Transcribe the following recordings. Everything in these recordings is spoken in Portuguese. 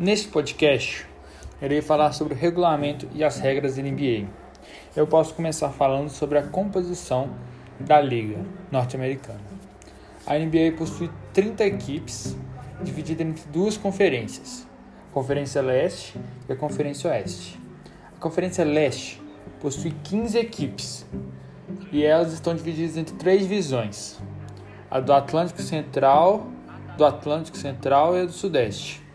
Neste podcast, irei falar sobre o regulamento e as regras da NBA. Eu posso começar falando sobre a composição da liga norte-americana. A NBA possui 30 equipes divididas entre duas conferências, a Conferência Leste e a Conferência Oeste. A Conferência Leste possui 15 equipes e elas estão divididas entre três divisões: a do Atlântico Central, do Atlântico Central e a do Sudeste.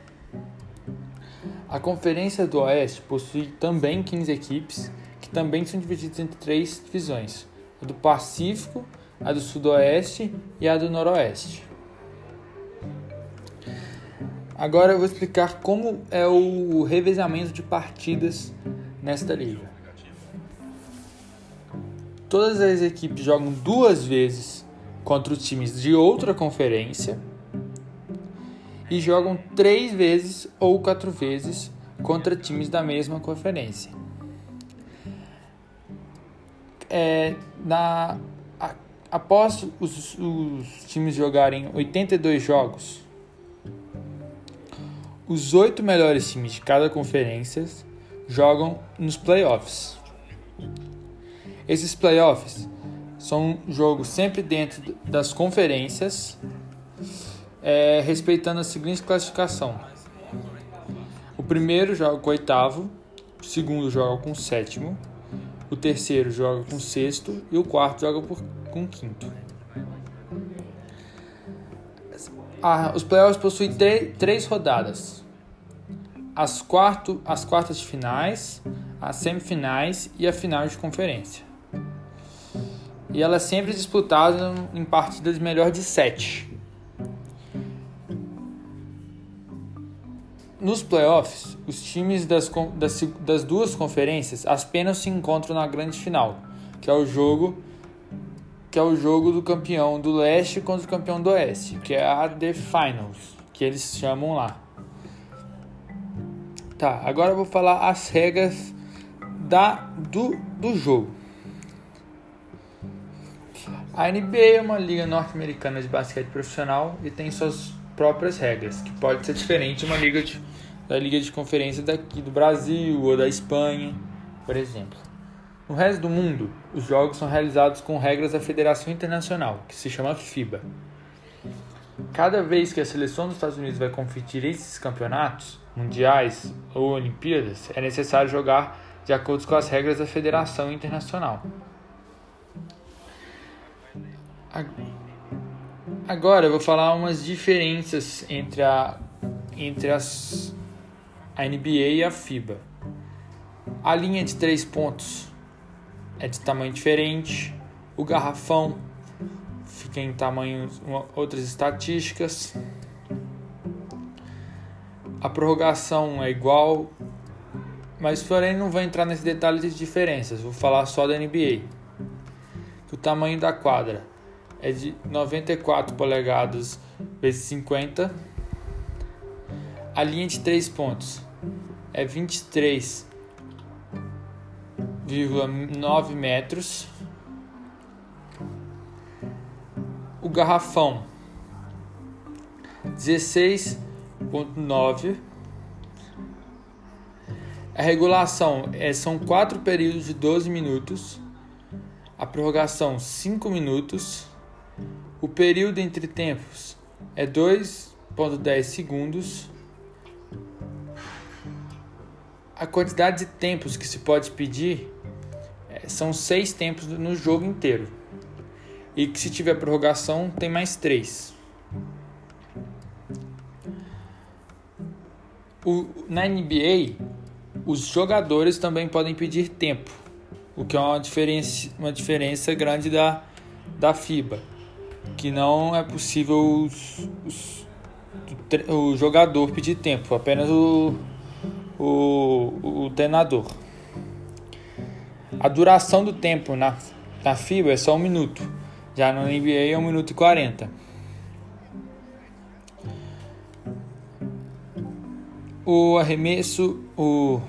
A Conferência do Oeste possui também 15 equipes, que também são divididas entre três divisões: a do Pacífico, a do Sudoeste e a do Noroeste. Agora eu vou explicar como é o revezamento de partidas nesta liga. Todas as equipes jogam duas vezes contra os times de outra conferência e jogam três vezes ou quatro vezes contra times da mesma conferência. É, na, a, após os, os times jogarem 82 jogos, os oito melhores times de cada conferência jogam nos playoffs. Esses playoffs são jogos sempre dentro das conferências é, respeitando a seguinte classificação. O primeiro joga com o oitavo, o segundo joga com o sétimo, o terceiro joga com o sexto e o quarto joga por, com o quinto. Ah, os playoffs possuem três rodadas: as, quarto, as quartas de finais, as semifinais e a final de conferência. E ela é sempre disputada em partidas melhor de sete. Nos playoffs, os times das, das, das, duas conferências apenas se encontram na grande final, que é o jogo que é o jogo do campeão do leste contra o campeão do oeste, que é a The Finals, que eles chamam lá. Tá, agora eu vou falar as regras da, do, do jogo. A NBA é uma liga norte-americana de basquete profissional e tem suas próprias regras, que pode ser diferente de uma liga de, da liga de conferência daqui do Brasil ou da Espanha, por exemplo. No resto do mundo, os jogos são realizados com regras da Federação Internacional, que se chama FIBA. Cada vez que a seleção dos Estados Unidos vai competir esses campeonatos, mundiais ou Olimpíadas, é necessário jogar de acordo com as regras da Federação Internacional. Agora eu vou falar umas diferenças entre a entre as a NBA e a FIBA. A linha de três pontos é de tamanho diferente. O garrafão fica em tamanho outras estatísticas. A prorrogação é igual, mas porém não vou entrar nesse detalhe de diferenças. Vou falar só da NBA. O tamanho da quadra é de 94 polegadas vezes 50. A linha de 3 pontos é 23,9 metros. O garrafão 16,9 a regulação é, são quatro períodos de 12 minutos, a prorrogação 5 minutos, o período entre tempos é 2,10 segundos. A quantidade de tempos que se pode pedir é, são seis tempos no jogo inteiro. E que se tiver prorrogação tem mais três. O, na NBA, os jogadores também podem pedir tempo, o que é uma diferença, uma diferença grande da, da FIBA que não é possível os, os, o jogador pedir tempo, apenas o, o, o treinador. A duração do tempo na, na FIBA é só um minuto, já na NBA é um minuto e 40. O arremesso, o,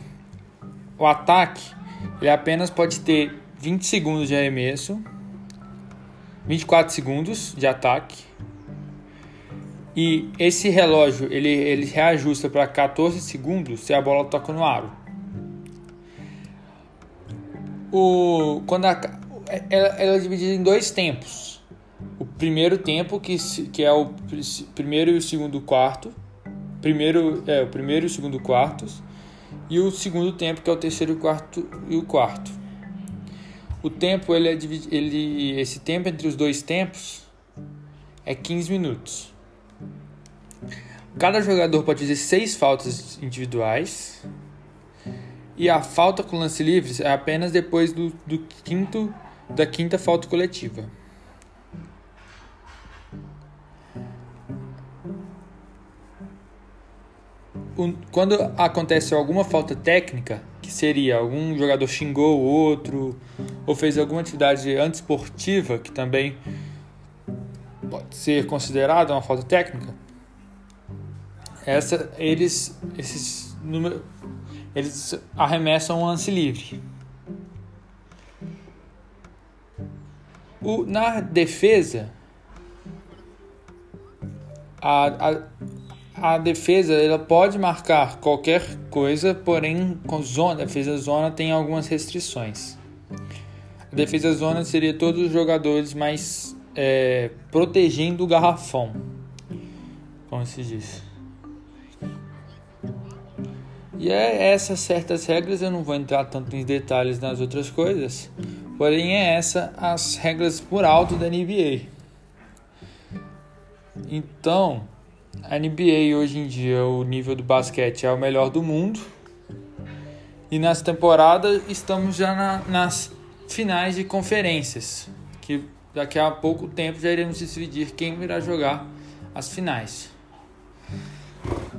o ataque, ele apenas pode ter 20 segundos de arremesso 24 segundos de ataque E esse relógio ele, ele reajusta para 14 segundos se a bola toca no aro. O, quando a, ela, ela é dividida em dois tempos. O primeiro tempo, que, que é o primeiro e o segundo quarto. Primeiro, é, o primeiro e o segundo quartos. E o segundo tempo, que é o terceiro quarto e o quarto. O tempo, ele é ele, esse tempo entre os dois tempos é 15 minutos. Cada jogador pode fazer seis faltas individuais. E a falta com lance livre é apenas depois do, do quinto da quinta falta coletiva. Quando acontece alguma falta técnica, que seria algum jogador xingou o outro ou fez alguma atividade antiesportiva, que também pode ser considerada uma falta técnica, essa, eles, esses números, eles arremessam um lance livre. O, na defesa, a, a, a, defesa ela pode marcar qualquer coisa, porém com zona, a defesa zona tem algumas restrições. Defesa zona seria todos os jogadores mais é, protegendo o garrafão, como se diz. E é essas certas regras, eu não vou entrar tanto em detalhes nas outras coisas, porém é essa as regras por alto da NBA. Então, a NBA hoje em dia, o nível do basquete é o melhor do mundo. E nas temporadas estamos já na, nas finais de conferências, que daqui a pouco tempo já iremos decidir quem irá jogar as finais.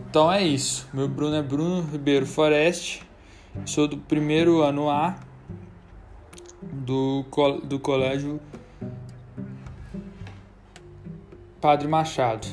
Então é isso. Meu Bruno é Bruno Ribeiro Foreste. Sou do primeiro ano A do, do colégio Padre Machado.